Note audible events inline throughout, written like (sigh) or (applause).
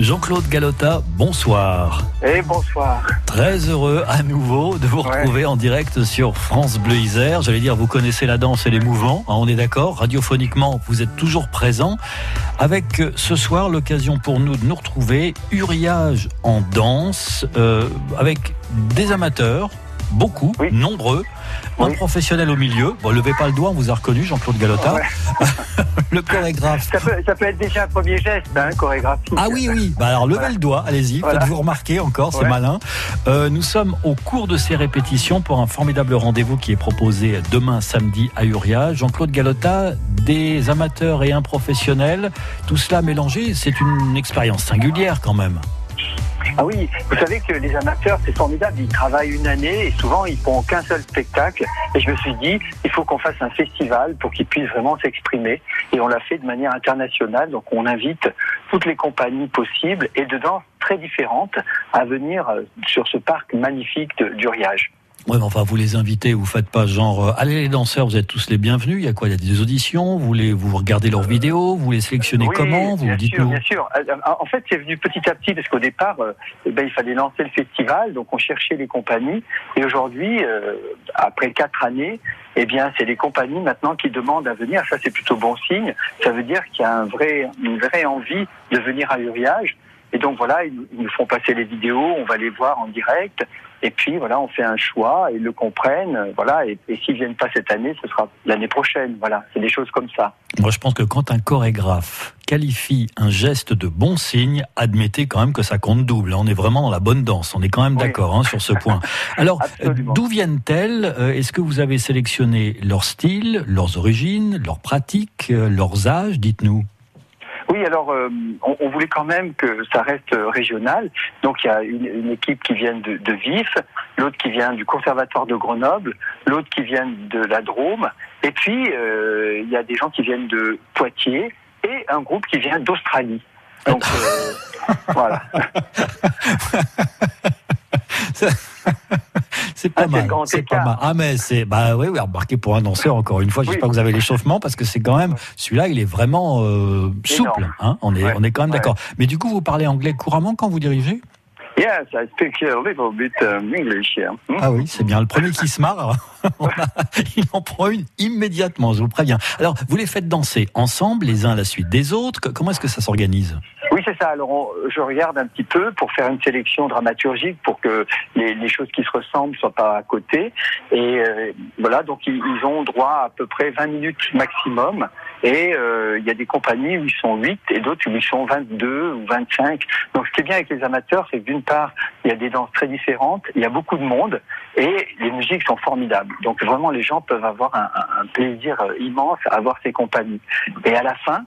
Jean-Claude Galota, bonsoir. Et bonsoir. Très heureux à nouveau de vous retrouver en direct sur France Bleu Isère. J'allais dire, vous connaissez la danse et les mouvements, hein, on est d'accord. Radiophoniquement, vous êtes toujours présent. Avec euh, ce soir l'occasion pour nous de nous retrouver, Uriage en danse, euh, avec des amateurs, beaucoup, nombreux. Un professionnel au milieu. Bon, levez pas le doigt, on vous a reconnu, Jean-Claude Galota. (laughs) (laughs) le chorégraphe. Ça peut, ça peut, être déjà un premier geste, hein, chorégraphique. Ah oui, oui. Bah alors levez le doigt, allez-y, faites-vous remarquer encore, c'est malin. Euh, nous sommes au cours de ces répétitions pour un formidable rendez-vous qui est proposé demain samedi à Uria. Jean-Claude Galota, des amateurs et un professionnel, tout cela mélangé, c'est une expérience singulière quand même. Ah oui, vous savez que les amateurs, c'est formidable. Ils travaillent une année et souvent ils font qu'un seul spectacle. Et je me suis dit, il faut qu'on fasse un festival pour qu'ils puissent vraiment s'exprimer. Et on l'a fait de manière internationale. Donc on invite toutes les compagnies possibles et dedans très différentes à venir euh, sur ce parc magnifique du Riage. Oui, mais enfin, vous les invitez, vous faites pas genre, euh, allez les danseurs, vous êtes tous les bienvenus. Il y a quoi? Il y a des auditions? Vous les, vous regardez leurs vidéos, vous les sélectionnez comment? Vous bien dites sûr, bien sûr. Euh, en fait, c'est venu petit à petit parce qu'au départ, euh, eh ben, il fallait lancer le festival, donc on cherchait les compagnies. Et aujourd'hui, après quatre années, eh bien, c'est les compagnies maintenant qui demandent à venir. Ça, c'est plutôt bon signe. Ça veut dire qu'il y a un vrai, une vraie envie de venir à Uriage. Et donc voilà, ils nous font passer les vidéos, on va les voir en direct. Et puis voilà, on fait un choix, ils le comprennent, voilà. Et, et s'ils viennent pas cette année, ce sera l'année prochaine. Voilà, c'est des choses comme ça. Moi, je pense que quand un chorégraphe qualifie un geste de bon signe, admettez quand même que ça compte double. On est vraiment dans la bonne danse. On est quand même d'accord hein, sur ce point. (laughs) Alors, d'où viennent-elles euh, Est-ce que vous avez sélectionné leur style, leurs origines, leurs pratiques, euh, leurs âges Dites-nous. Oui, alors euh, on, voulait quand même que ça reste régional. Donc il y a une, équipe qui vient de, de Vif, l'autre qui vient du Conservatoire de Grenoble, l'autre qui vient de la Drôme, et puis euh, il y a des gens qui viennent de Poitiers et un groupe qui vient d'Australie. Donc euh, (laughs) voilà. (laughs) (laughs) C'est pas, ah, mal. C'est pas mal. Ah, mais c'est, bah oui, oui, remarquez pour un danseur, encore une fois, j'espère que vous avez l'échauffement parce que c'est quand même, celui-là, il est vraiment euh, souple, hein. On est, on est quand même d'accord. Mais du coup, vous parlez anglais couramment quand vous dirigez? Yes, I speak a little bit um, English here. Hmm? Ah oui, c'est bien. Le premier qui se marre, (laughs) il en prend une immédiatement, je vous préviens. Alors, vous les faites danser ensemble, les uns à la suite des autres. Comment est-ce que ça s'organise? Oui, c'est ça. Alors, je regarde un petit peu pour faire une sélection dramaturgique pour que les, les choses qui se ressemblent soient pas à côté. Et euh, voilà, donc ils, ils, ont droit à peu près 20 minutes maximum. Et euh, il y a des compagnies où ils sont 8 et d'autres où ils sont 22 ou 25. Donc, ce qui est bien avec les amateurs, c'est que d'une part, il y a des danses très différentes, il y a beaucoup de monde et les musiques sont formidables. Donc, vraiment, les gens peuvent avoir un, un plaisir euh, immense à voir ces compagnies. Et à la fin,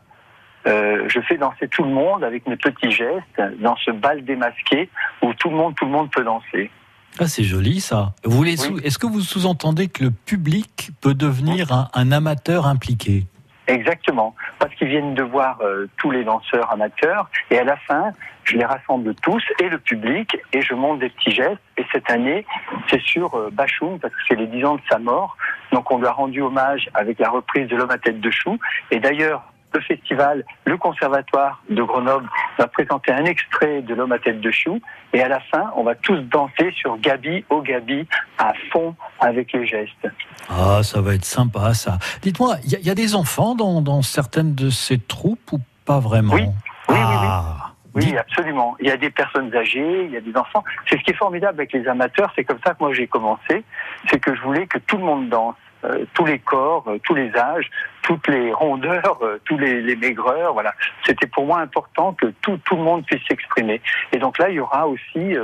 euh, je fais danser tout le monde avec mes petits gestes dans ce bal démasqué où tout le monde, tout le monde peut danser. Ah, c'est joli ça. Vous Est-ce que vous sous-entendez que le public peut devenir un, un amateur impliqué? Exactement, parce qu'ils viennent de voir euh, tous les danseurs amateurs et à la fin, je les rassemble tous et le public et je monte des petits gestes. Et cette année, c'est sur euh, Bachoum parce que c'est les 10 ans de sa mort. Donc on lui a rendu hommage avec la reprise de l'homme à tête de chou. Et d'ailleurs, le festival, le conservatoire de Grenoble va présenter un extrait de l'homme à tête de chou. Et à la fin, on va tous danser sur Gabi au Gabi à fond avec les gestes. Ah, ça va être sympa ça. Dites-moi, il y, a des enfants dans, certaines de ces troupes ou pas vraiment? Oui, oui, oui. Ah. Oui, absolument. Il y a des personnes âgées, il y a des enfants. C'est ce qui est formidable avec les amateurs, c'est comme ça que moi j'ai commencé, c'est que je voulais que tout le monde danse. Euh, tous les corps, euh, tous les âges, toutes les rondeurs, euh, tous les, les, maigreurs. Voilà, c'était pour moi important que tout, tout le monde puisse s'exprimer. Et donc là, il y aura aussi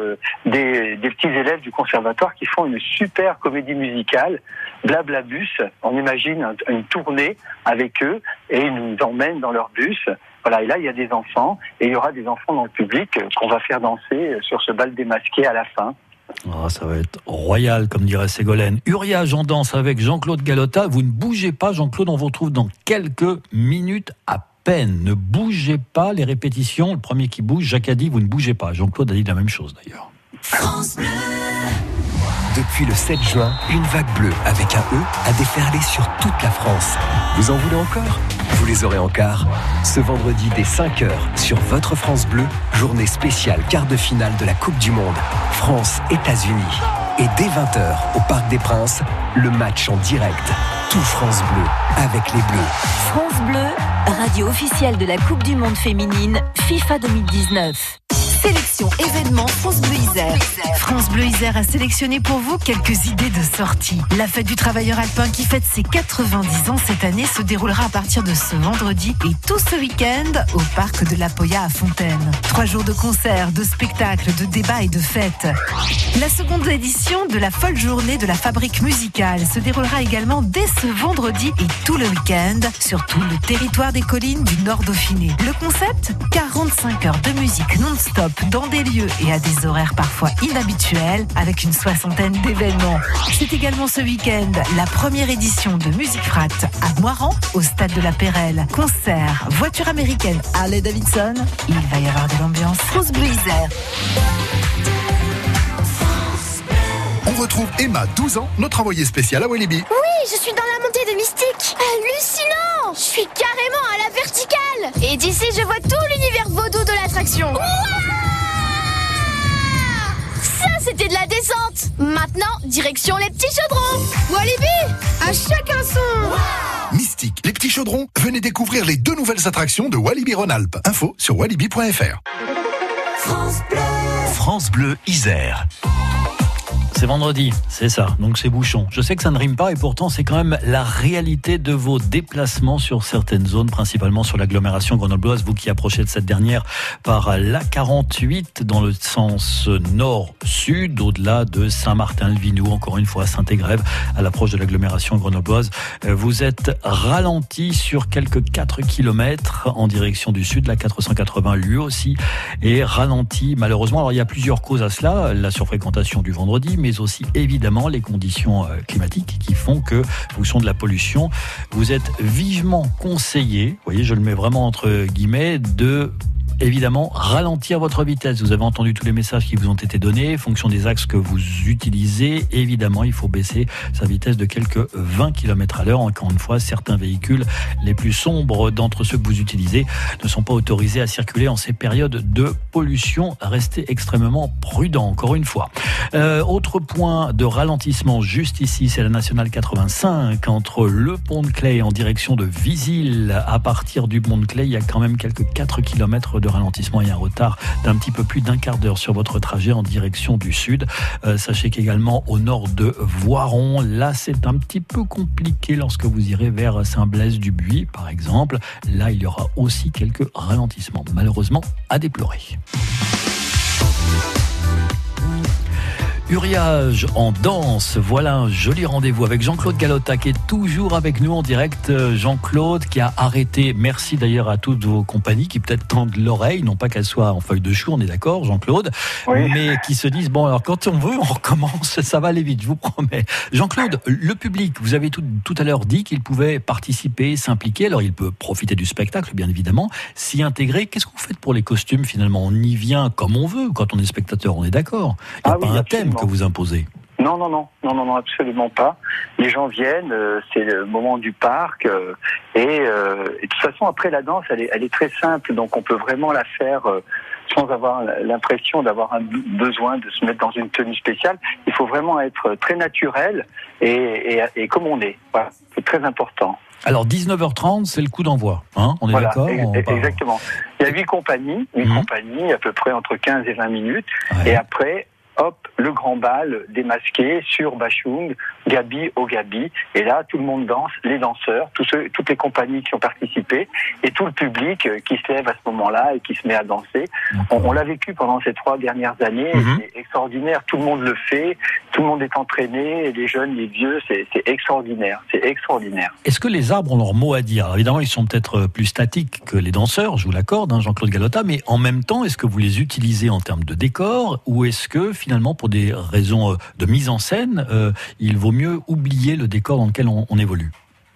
des, des, petits élèves du conservatoire qui font une super comédie musicale, Blablabus. On imagine une tournée avec eux et ils nous emmènent dans leur bus. Voilà, et là, il y a des enfants, et il y aura des enfants dans le public qu'on va faire danser sur ce bal démasqué à la fin. Oh, ça va être royal, comme dirait Ségolène. Uriage en danse avec Jean-Claude Galota. Vous ne bougez pas, Jean-Claude, on vous retrouve dans quelques minutes à peine. Ne bougez pas les répétitions. Le premier qui bouge, Jacques a dit, vous ne bougez pas. Jean-Claude a dit la même chose d'ailleurs. Depuis le 7 juin, une vague bleue avec un E a déferlé sur toute la France. Vous en voulez encore? Vous les aurez en quart ce vendredi dès 5h sur votre France Bleu, journée spéciale quart de finale de la Coupe du Monde. France-États-Unis. Et dès 20h au Parc des Princes, le match en direct. Tout France Bleu avec les Bleus. France Bleu, radio officielle de la Coupe du Monde féminine FIFA 2019. Sélection événement France Bleu Isère. France Bleu Isère a sélectionné pour vous quelques idées de sortie. La fête du travailleur alpin qui fête ses 90 ans cette année se déroulera à partir de ce vendredi et tout ce week-end au parc de la Poya à Fontaine. Trois jours de concerts, de spectacles, de débats et de fêtes. La seconde édition de la folle journée de la fabrique musicale se déroulera également dès ce vendredi et tout le week-end sur tout le territoire des collines du Nord Dauphiné. Le concept 45 heures de musique non-stop dans des lieux et à des horaires parfois inhabituels avec une soixantaine d'événements. C'est également ce week-end la première édition de Musique Frat à Moiran au stade de la Pérelle. Concert, voiture américaine Harley Davidson. Il va y avoir de l'ambiance. France Bleu. On retrouve Emma, 12 ans, notre envoyée spéciale à Walibi. Oui, je suis dans la montée de Mystique. Hallucinant Je suis carrément à la verticale. Et d'ici, je vois tout l'univers vaudou de l'attraction. Ça, c'était de la descente. Maintenant, direction les petits chaudrons. Walibi, à chacun son. Mystique, les petits chaudrons, venez découvrir les deux nouvelles attractions de Walibi Rhône-Alpes. Info sur walibi.fr. France Bleu. France Bleu Isère. C'est vendredi, c'est ça, donc c'est bouchon. Je sais que ça ne rime pas et pourtant c'est quand même la réalité de vos déplacements sur certaines zones, principalement sur l'agglomération grenobloise, vous qui approchez de cette dernière par la 48 dans le sens nord-sud, au-delà de Saint-Martin-le-Vinou, encore une fois Saint-Égrève, à l'approche de l'agglomération grenobloise. Vous êtes ralenti sur quelques 4 km en direction du sud, la 480 lui aussi est ralenti malheureusement. Alors il y a plusieurs causes à cela, la surfréquentation du vendredi, mais mais aussi évidemment les conditions euh, climatiques qui font que, fonction de la pollution, vous êtes vivement conseillé, vous voyez, je le mets vraiment entre guillemets, de évidemment ralentir votre vitesse. Vous avez entendu tous les messages qui vous ont été donnés. Fonction des axes que vous utilisez, évidemment, il faut baisser sa vitesse de quelques 20 km à l'heure. Encore une fois, certains véhicules les plus sombres d'entre ceux que vous utilisez ne sont pas autorisés à circuler en ces périodes de pollution. Restez extrêmement prudent, encore une fois. Euh, autre point de ralentissement juste ici, c'est la nationale 85 entre le pont de Clay en direction de Visil. À partir du pont de Clay, il y a quand même quelques 4 km de ralentissement et un retard d'un petit peu plus d'un quart d'heure sur votre trajet en direction du sud. Euh, sachez qu'également au nord de Voiron, là c'est un petit peu compliqué lorsque vous irez vers Saint-Blaise-du-Buis par exemple. Là il y aura aussi quelques ralentissements malheureusement à déplorer. Uriage en danse, voilà un joli rendez-vous avec Jean-Claude Galota qui est toujours avec nous en direct. Euh, Jean-Claude qui a arrêté, merci d'ailleurs à toutes vos compagnies qui peut-être tendent l'oreille, non pas qu'elles soient en feuille de chou, on est d'accord Jean-Claude, mais qui se disent, bon alors quand on veut, on recommence, (laughs) ça va aller vite, je vous promets. Jean-Claude, le public, vous avez tout, tout à l'heure dit qu'il pouvait participer, s'impliquer, alors il peut profiter du spectacle bien évidemment, s'y intégrer. Qu'est-ce que vous faites pour les costumes finalement? On y vient comme on veut quand on est spectateur, on est d'accord Il n'y a ah pas un thème que vous imposez non, non, non, non, non, non, absolument pas. Les gens viennent, euh, c'est le moment du parc, euh, et, euh, et, de toute façon, après la danse, elle est, elle est très simple, donc on peut vraiment la faire sans avoir l'impression d'avoir un besoin de se mettre dans une tenue spéciale. Il faut vraiment être très naturel et, et, et comme on est. Voilà. C'est très important. Alors 19h30, c'est le coup d'envoi, hein? On est d'accord Exactement. Il y a huit compagnies, huit mmh. compagnies, à peu près entre 15 et 20 minutes, ouais. et après hop, le grand bal démasqué sur Bachung, Gabi au Gabi. Et là, tout le monde danse, les danseurs, tous ceux, toutes les compagnies qui ont participé et tout le public euh, qui se lève à ce moment-là et qui se met à danser. On, on l'a vécu pendant ces trois dernières années. Mm -hmm. C'est extraordinaire. Tout le monde le fait. Tout le monde est entraîné. Les jeunes, les vieux, c'est extraordinaire. C'est extraordinaire. Est-ce que les arbres ont leur mot à dire? Alors, Évidemment, ils sont peut-être euh, plus statiques que les danseurs, je vous l'accorde, hein, Jean-Claude Galota, mais en même temps, est-ce que vous les utilisez en termes de décor? Ou est-ce que finalement, pour des raisons euh, de mise en scène, euh, il vaut mieux oublier le décor dans lequel on, on évolue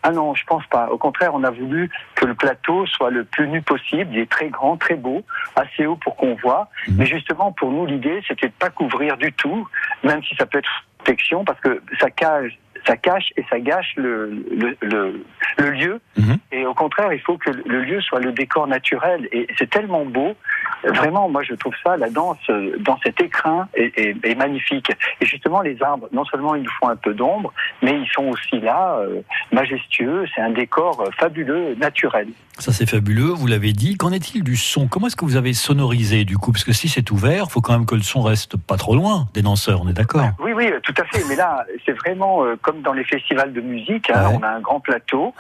ah non, je pense pas. Au contraire, on a voulu que le plateau soit le plus nu possible. Il est très grand, très beau, assez haut pour qu'on voit. Mmh. Mais justement, pour nous, l'idée, c'était de pas couvrir du tout, même si ça peut être protection parce que ça cache ça cache et ça gâche le, le, le, lieu. Mhm. Et au contraire, il faut que le lieu soit le décor naturel. Et c'est tellement beau. Vraiment, moi, je trouve ça, la danse dans cet écrin est, est, magnifique. Et justement, les arbres, non seulement ils nous font un peu d'ombre, mais ils sont aussi là, euh, majestueux. C'est un décor fabuleux, naturel. Ça, c'est fabuleux, vous l'avez dit. Qu'en est-il du son? Comment est-ce que vous avez sonorisé du coup? Parce que si c'est ouvert, il faut quand même que le son reste pas trop loin des danseurs, on est d'accord? Oui, oui, tout à fait. Mais là, c'est vraiment euh, comme dans les festivals de musique. Hein, on a un grand plateau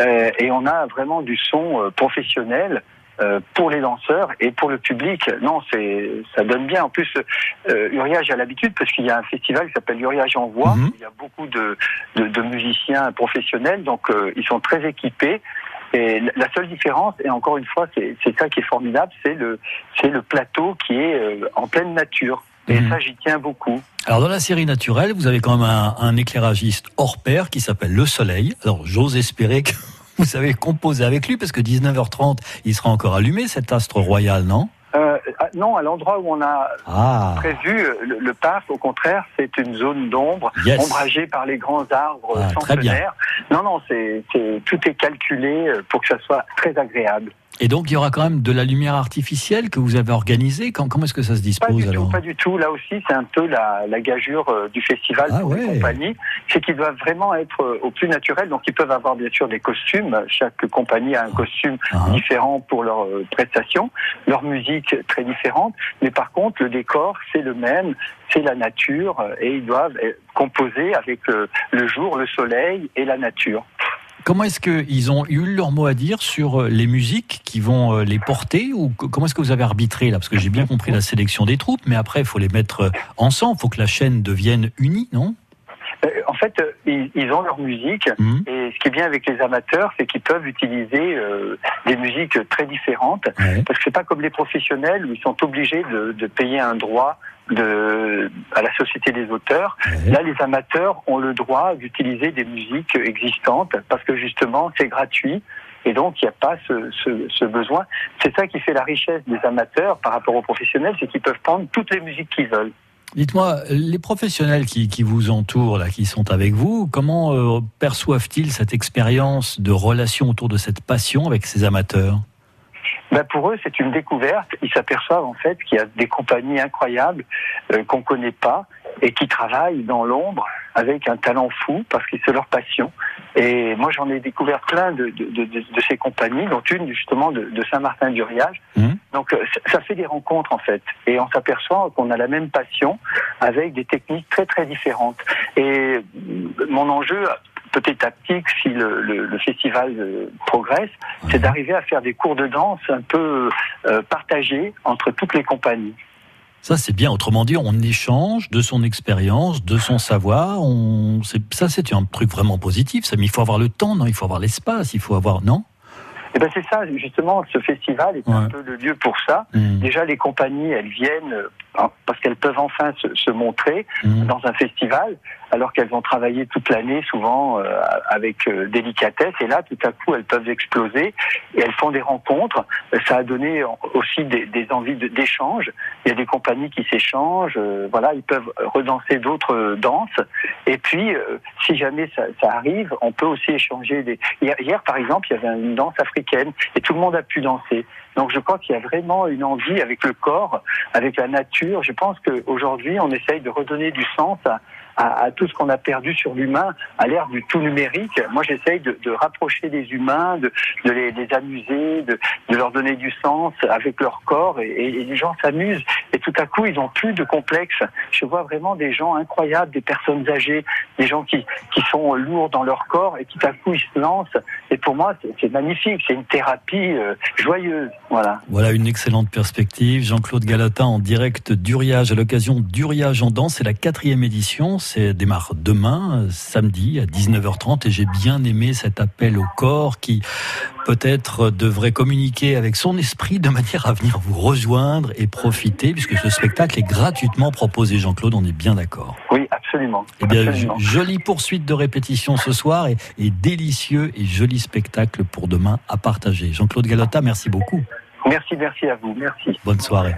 euh, et on a vraiment du son euh, professionnel. pour les danseurs et pour le public, non, c'est ça donne bien. En plus, Uriage a l'habitude parce qu'il y a un festival qui s'appelle Uriage en voix. Mhm. Il y a beaucoup de, de, musiciens professionnels, donc ils sont très équipés. Et la seule différence, et encore une fois, c'est ça qui est formidable, c'est le, c'est le plateau qui est euh, en pleine nature. Et mhm. ça, j'y tiens beaucoup. Alors, dans la série naturelle, vous avez quand même un, un éclairagiste hors pair qui s'appelle Le Soleil. Alors, j'ose espérer que (laughs) vous savez composer avec lui, parce que 19h30, il sera encore allumé, cet astre royal, non? Euh, ah, non, à l'endroit où on a ah. prévu le, parc, au contraire, c'est une zone d'ombre, ombragée par les grands arbres ah, centenaires. Non, non, c'est tout est calculé euh, pour que ça soit très agréable. Et donc, il y aura quand même de la lumière artificielle que vous avez organisée. Comment est-ce que ça se dispose pas du alors tout, Pas du tout. Là aussi, c'est un peu la, la gageure euh, du festival ah, pour les compagnies. C'est qu'ils doivent vraiment être euh, au plus naturel. Donc, ils peuvent avoir bien sûr des costumes. Chaque compagnie a un costume ah. différent pour leur euh, prestation, leur musique très différente. Mais par contre, le décor, c'est le même. C'est la nature et ils doivent composer avec le jour, le soleil et la nature. Comment est-ce qu'ils ont eu leur mot à dire sur euh, les musiques qui vont euh, les porter ou comment est-ce que vous avez arbitré là? Parce que j'ai bien compris la sélection des troupes, mais après il faut les mettre euh, ensemble, il faut que la chaîne devienne unie, non? Fait, ils ont leur musique mmh. et ce qui est bien avec les amateurs, c'est qu'ils peuvent utiliser des musiques très différentes parce que c'est pas comme les professionnels où ils sont obligés de, de payer un droit de, à la Société des auteurs. Là, les amateurs ont le droit d'utiliser des musiques existantes parce que justement, c'est gratuit. Et donc, il n'y a pas ce, ce, ce besoin. C'est ça qui fait la richesse des amateurs par rapport aux professionnels, c'est qu'ils peuvent prendre toutes les musiques qu'ils veulent. Dites-moi, les professionnels qui, vous entourent, là, qui sont avec vous, comment euh, perçoivent-ils cette expérience de relation autour de cette passion avec ces amateurs? Ben pour eux, c'est une découverte. Ils s'aperçoivent en fait qu'il y a des compagnies incroyables euh, qu'on connaît pas et qui travaillent dans l'ombre avec un talent fou parce que c'est leur passion. Et moi, j'en ai découvert plein de, de, de, de, ces compagnies, dont une justement de, Saint-Martin-du-Riage. Mmh. Donc, euh, ça fait des rencontres en fait, et on s'aperçoit qu'on a la même passion avec des techniques très très différentes. Et mon enjeu petit à petit, si le, le, festival euh, progresse, c'est d'arriver à faire des cours de danse un peu euh, partagés entre toutes les compagnies. Ça, c'est bien. Autrement dit, on échange de son expérience, de son savoir. On... Ça, c'est un truc vraiment positif. Ça, mais il faut avoir le temps, non? Il faut avoir l'espace, il faut avoir... Non? Eh ben c'est ça, justement, ce festival est un peu le lieu pour ça. Mmh. Déjà, les compagnies, elles viennent parce qu'elles peuvent enfin se, se montrer mmh. dans un festival alors qu'elles ont travaillé toute l'année souvent euh, avec euh, délicatesse. Et là, tout à coup, elles peuvent exploser et elles font des rencontres. Ça a donné aussi des, des envies d'échange. Il y a des compagnies qui s'échangent. Euh, voilà, ils peuvent redanser d'autres danses. Et puis, si jamais ça, ça, arrive, on peut aussi échanger. Des... Hier, hier, par exemple, il y avait une danse africaine et tout le monde a pu danser. Donc, je crois qu'il y a vraiment une envie avec le corps, avec la nature. Je pense qu'aujourd'hui, on essaye de redonner du sens à à, tout ce qu'on a perdu sur l'humain à l'ère du tout numérique. Moi, j'essaye de, rapprocher les humains, de, les, amuser, de, leur donner du sens avec leur corps, et, et les gens s'amusent. Et tout à coup, ils n'ont plus de complexe. Je vois vraiment des gens incroyables, des personnes âgées, des gens qui, qui sont lourds dans leur corps, et tout à coup, ils se lancent. Et pour moi, c'est magnifique. C'est une thérapie euh, joyeuse. Voilà. Voilà une excellente perspective. Jean-Claude Galatin en direct d'Uriage à l'occasion d'Uriage en danse. C'est la quatrième édition. C'est démarre demain, samedi à 19h30 et j'ai bien aimé cet appel au corps qui peut-être devrait communiquer avec son esprit de manière à venir vous rejoindre et profiter puisque ce spectacle est gratuitement proposé. Jean-Claude, on est bien d'accord. Oui, absolument. Eh bien, jolie poursuite de répétition ce soir et, et délicieux et joli spectacle pour demain à partager. Jean-Claude Galota, merci beaucoup. Merci, merci à vous. Merci. Bonne soirée.